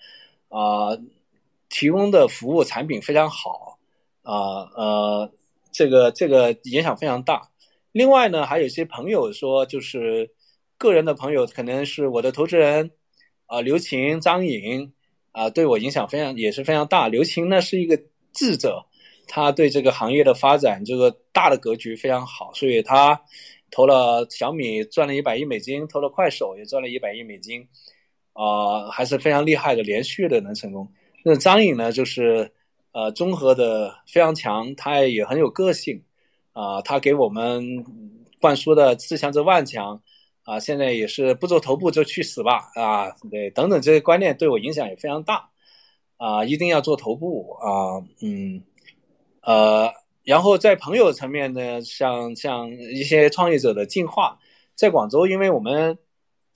啊，提供的服务产品非常好，啊呃，这个这个影响非常大。另外呢，还有一些朋友说，就是个人的朋友，可能是我的投资人，啊，刘琴、张颖，啊，对我影响非常也是非常大。刘琴呢是一个智者，他对这个行业的发展这个大的格局非常好，所以他投了小米赚了一百亿美金，投了快手也赚了一百亿美金，啊，还是非常厉害的，连续的能成功。那张颖呢，就是呃综合的非常强，他也很有个性。啊，他给我们灌输的“自强则万强”，啊，现在也是不做头部就去死吧，啊，对，等等这些观念对我影响也非常大，啊，一定要做头部啊，嗯，呃，然后在朋友层面呢，像像一些创业者的进化，在广州，因为我们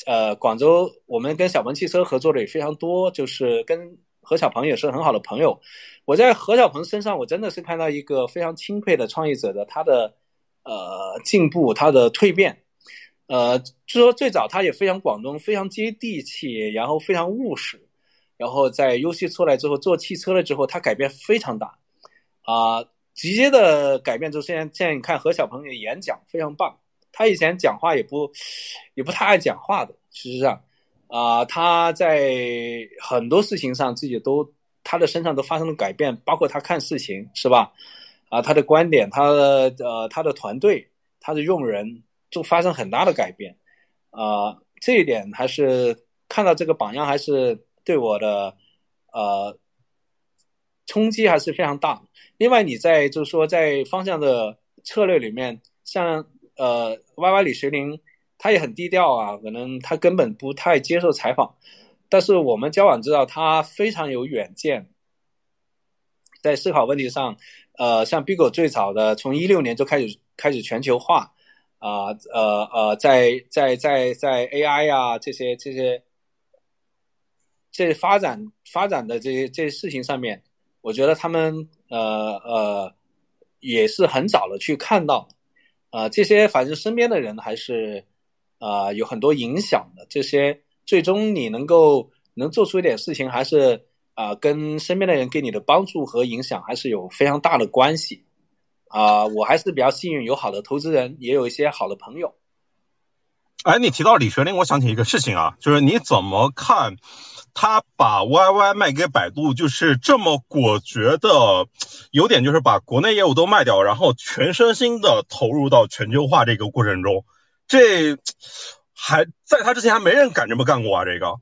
呃，广州我们跟小鹏汽车合作的也非常多，就是跟何小鹏也是很好的朋友。我在何小鹏身上，我真的是看到一个非常钦佩的创业者的他的呃进步，他的蜕变。呃，就说最早他也非常广东，非常接地气，然后非常务实。然后在 U C 出来之后，做汽车了之后，他改变非常大啊，直接的改变。就现在现在你看何小鹏的演讲非常棒，他以前讲话也不也不太爱讲话的，事实上啊，他在很多事情上自己都。他的身上都发生了改变，包括他看事情，是吧？啊，他的观点，他的呃，他的团队，他的用人，都发生很大的改变。啊，这一点还是看到这个榜样，还是对我的呃冲击还是非常大。另外，你在就是说在方向的策略里面，像呃 Y Y 李学林，他也很低调啊，可能他根本不太接受采访。但是我们交往知道他非常有远见，在思考问题上，呃，像 Bigo 最早的从一六年就开始开始全球化，啊，呃呃，在在在在 AI 啊这些这些这发展发展的这些这些事情上面，我觉得他们呃呃也是很早的去看到，啊，这些反正身边的人还是啊有很多影响的这些。最终你能够能做出一点事情，还是啊，跟身边的人给你的帮助和影响还是有非常大的关系啊。我还是比较幸运，有好的投资人，也有一些好的朋友。哎，你提到李学林，我想起一个事情啊，就是你怎么看他把 YY 卖给百度，就是这么果决的，有点就是把国内业务都卖掉，然后全身心的投入到全球化这个过程中，这。还在他之前还没人敢这么干过啊！这个，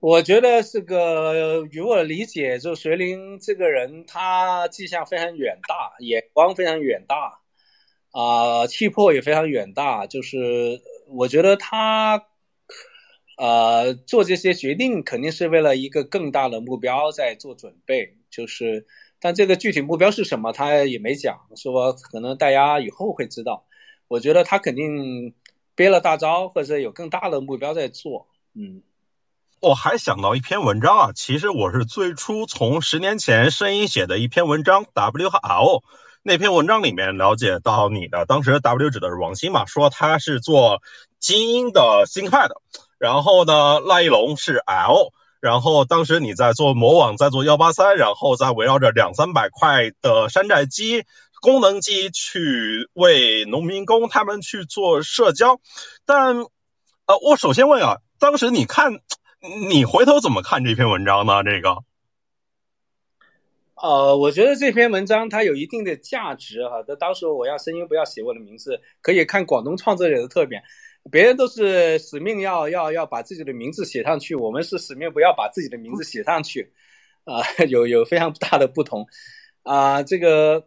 我觉得是个，与我理解，就学林这个人，他迹象非常远大，眼光非常远大，啊，气魄也非常远大。就是我觉得他，呃，做这些决定肯定是为了一个更大的目标在做准备。就是但这个具体目标是什么，他也没讲，说可能大家以后会知道。我觉得他肯定憋了大招，或者有更大的目标在做。嗯，我还想到一篇文章啊，其实我是最初从十年前声音写的一篇文章 W 和 L 那篇文章里面了解到你的，当时 W 指的是王鑫嘛，说他是做精英的新派的，然后呢赖一龙是 L。然后当时你在做魔网，在做幺八三，然后再围绕着两三百块的山寨机、功能机去为农民工他们去做社交。但，呃，我首先问啊，当时你看，你回头怎么看这篇文章呢？这个，呃，我觉得这篇文章它有一定的价值哈。那当时我要声音不要写我的名字，可以看广东创作者的特点。别人都是使命要要要把自己的名字写上去，我们是使命不要把自己的名字写上去，啊，有有非常大的不同，啊，这个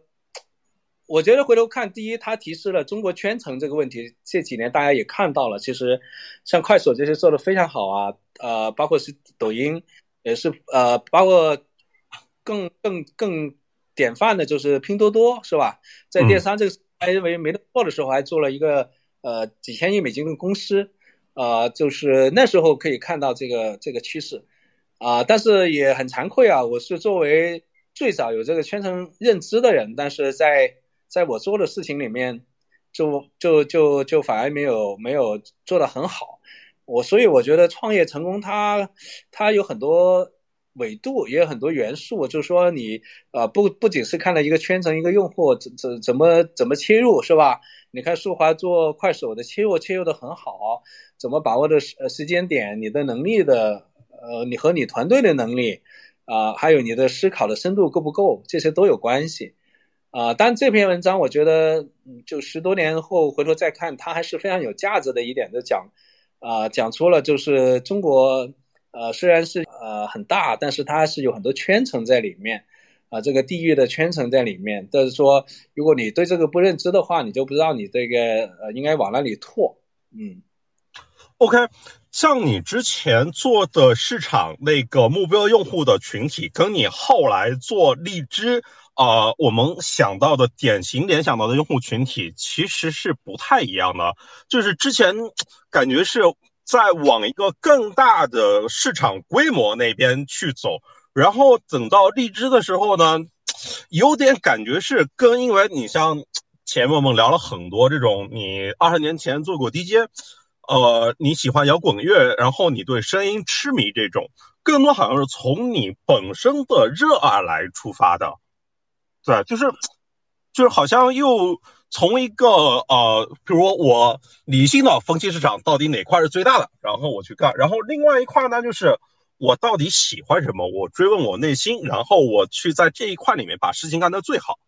我觉得回头看，第一，它提示了中国圈层这个问题，这几年大家也看到了，其实像快手这些做的非常好啊，呃，包括是抖音，也是呃，包括更更更典范的就是拼多多，是吧？在电商这个还认为没得做的时候，还做了一个。呃，几千亿美金的公司，呃，就是那时候可以看到这个这个趋势，啊，但是也很惭愧啊，我是作为最早有这个圈层认知的人，但是在在我做的事情里面，就就就就反而没有没有做得很好，我所以我觉得创业成功，它它有很多维度，也有很多元素，就是说你呃不不仅是看了一个圈层一个用户怎怎怎么怎么切入是吧？你看舒华做快手的切入切入的很好，怎么把握的时时间点，你的能力的呃，你和你团队的能力啊，还有你的思考的深度够不够，这些都有关系。啊。但这篇文章我觉得，就十多年后回头再看，它还是非常有价值的一点，就讲啊，讲出了就是中国呃虽然是呃很大，但是它是有很多圈层在里面。啊，这个地域的圈层在里面，就是说，如果你对这个不认知的话，你就不知道你这个呃应该往哪里拓。嗯，OK，像你之前做的市场那个目标用户的群体，跟你后来做荔枝啊，我们想到的典型联想到的用户群体其实是不太一样的。就是之前感觉是在往一个更大的市场规模那边去走。然后等到荔枝的时候呢，有点感觉是跟，因为你像前面我们聊了很多这种，你二十年前做过 DJ，呃，你喜欢摇滚乐，然后你对声音痴迷这种，更多好像是从你本身的热爱来出发的，对，就是就是好像又从一个呃，比如我理性的分析市场到底哪块是最大的，然后我去干，然后另外一块呢就是。我到底喜欢什么？我追问我内心，然后我去在这一块里面把事情干得最好，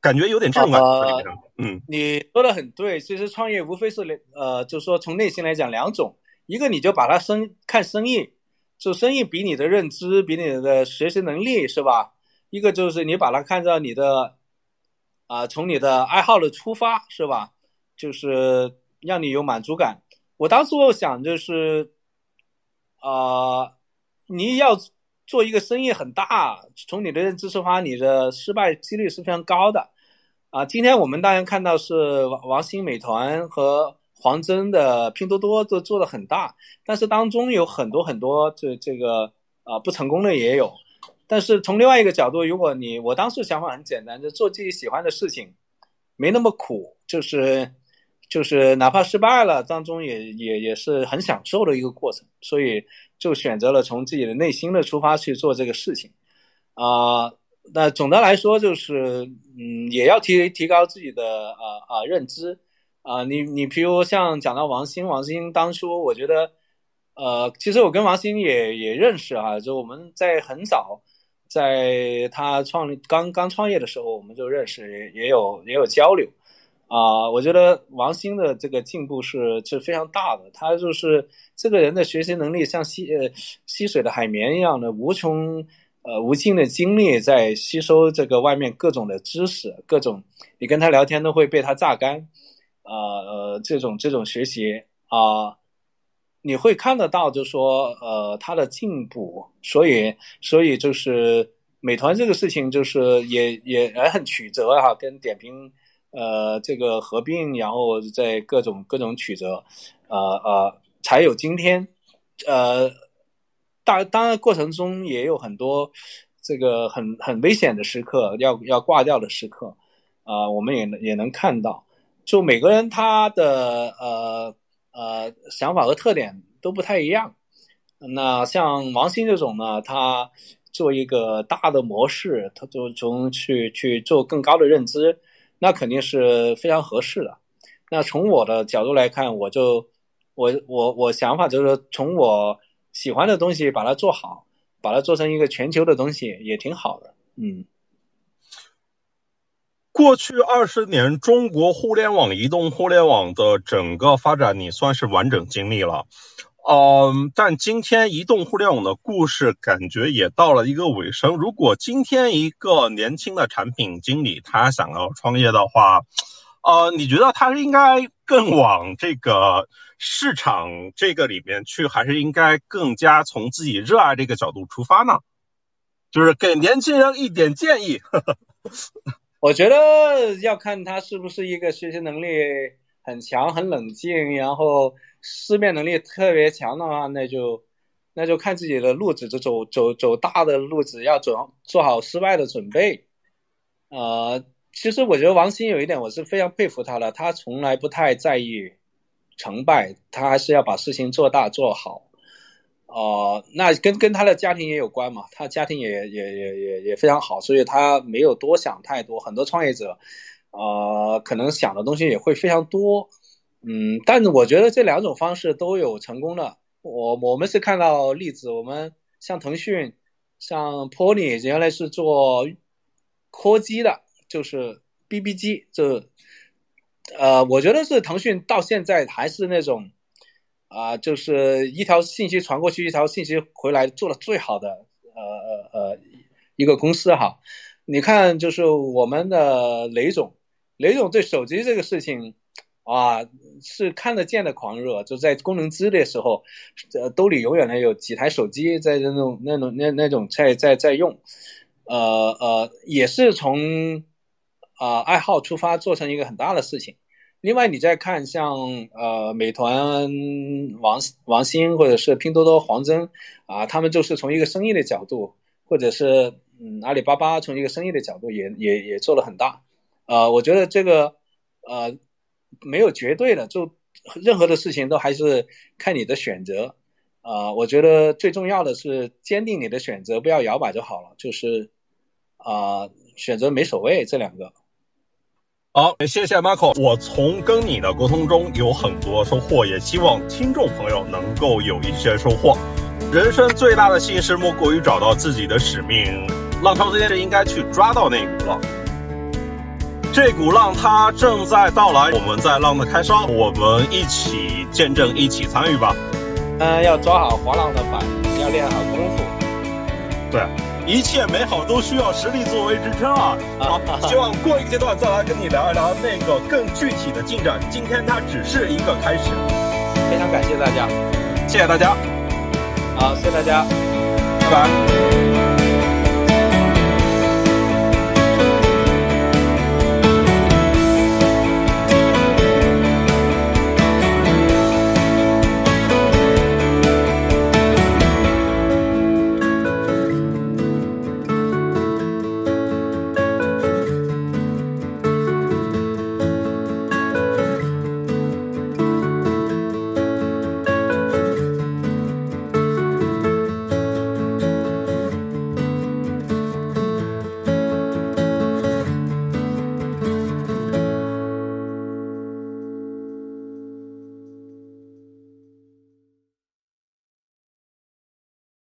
感觉有点这种感觉。嗯，你说的很对。其实创业无非是两，呃，就是说从内心来讲两种，一个你就把它生看生意，就生意比你的认知，比你的学习能力是吧？一个就是你把它看到你的，啊，从你的爱好的出发是吧？就是让你有满足感。我当时我想就是。啊，你要做一个生意很大，从你的认知出发，你的失败几率是非常高的。啊，今天我们大家看到是王王兴美团和黄峥的拼多多都做的很大，但是当中有很多很多这这个啊不成功的也有。但是从另外一个角度，如果你我当时想法很简单，就做自己喜欢的事情，没那么苦，就是。就是哪怕失败了，当中也也也是很享受的一个过程，所以就选择了从自己的内心的出发去做这个事情，啊，那总的来说就是，嗯，也要提提高自己的呃呃认知，啊，你你比如像讲到王兴，王兴当初我觉得，呃，其实我跟王兴也也认识啊，就我们在很早，在他创立刚刚创业的时候我们就认识，也也有也有交流。啊，我觉得王兴的这个进步是是非常大的。他就是这个人的学习能力像吸呃吸水的海绵一样的无穷呃无尽的精力在吸收这个外面各种的知识，各种你跟他聊天都会被他榨干。啊呃，这种这种学习啊，你会看得到，就说呃他的进步。所以所以就是。美团这个事情就是也也很曲折哈，跟点评呃这个合并，然后在各种各种曲折，呃呃，才有今天。呃，当当然过程中也有很多这个很很危险的时刻，要要挂掉的时刻，啊，我们也能也能看到，就每个人他的呃呃想法和特点都不太一样。那像王鑫这种呢，他做一个大的模式，他就从去去做更高的认知，那肯定是非常合适的。那从我的角度来看，我就我我我想法就是从我喜欢的东西把它做好，把它做成一个全球的东西也挺好的。嗯，过去二十年中国互联网、移动互联网的整个发展，你算是完整经历了。嗯，但今天移动互联网的故事感觉也到了一个尾声。如果今天一个年轻的产品经理他想要创业的话，呃，你觉得他应该更往这个市场这个里面去，还是应该更加从自己热爱这个角度出发呢？就是给年轻人一点建议。我觉得要看他是不是一个学习能力很强、很冷静，然后。思辨能力特别强的话，那就那就看自己的路子，就走走走大的路子，要做做好失败的准备。呃，其实我觉得王鑫有一点我是非常佩服他的，他从来不太在意成败，他还是要把事情做大做好。哦，那跟跟他的家庭也有关嘛，他家庭也也也也也非常好，所以他没有多想太多。很多创业者，呃，可能想的东西也会非常多。嗯，但是我觉得这两种方式都有成功的。我我们是看到例子，我们像腾讯，像 Pony 原来是做科技的，就是 BB 机，这呃，我觉得是腾讯到现在还是那种啊，就是一条信息传过去，一条信息回来做的最好的呃呃呃一个公司哈。你看，就是我们的雷总，雷总对手机这个事情。啊，是看得见的狂热，就在功能机的时候，呃，兜里永远能有几台手机在那种那种那那种在在在用，呃呃，也是从啊爱好出发做成一个很大的事情。另外，你再看像呃美团王王兴或者是拼多多黄峥啊，他们就是从一个生意的角度，或者是嗯阿里巴巴从一个生意的角度也也也做了很大。呃，我觉得这个呃。没有绝对的，就任何的事情都还是看你的选择，啊，我觉得最重要的是坚定你的选择，不要摇摆就好了。就是啊，选择没所谓，这两个。好，谢谢 Marco，我从跟你的沟通中有很多收获，也希望听众朋友能够有一些收获。人生最大的幸事莫过于找到自己的使命，浪潮这件事应该去抓到那股浪。这股浪它正在到来，我们在浪的开梢，我们一起见证，一起参与吧。嗯，要抓好滑浪的板，要练好功夫。对，一切美好都需要实力作为支撑啊！<laughs> 好，希望过一个阶段再来跟你聊一聊那个更具体的进展。今天它只是一个开始。非常感谢大家，谢谢大家。好，谢谢大家，拜拜。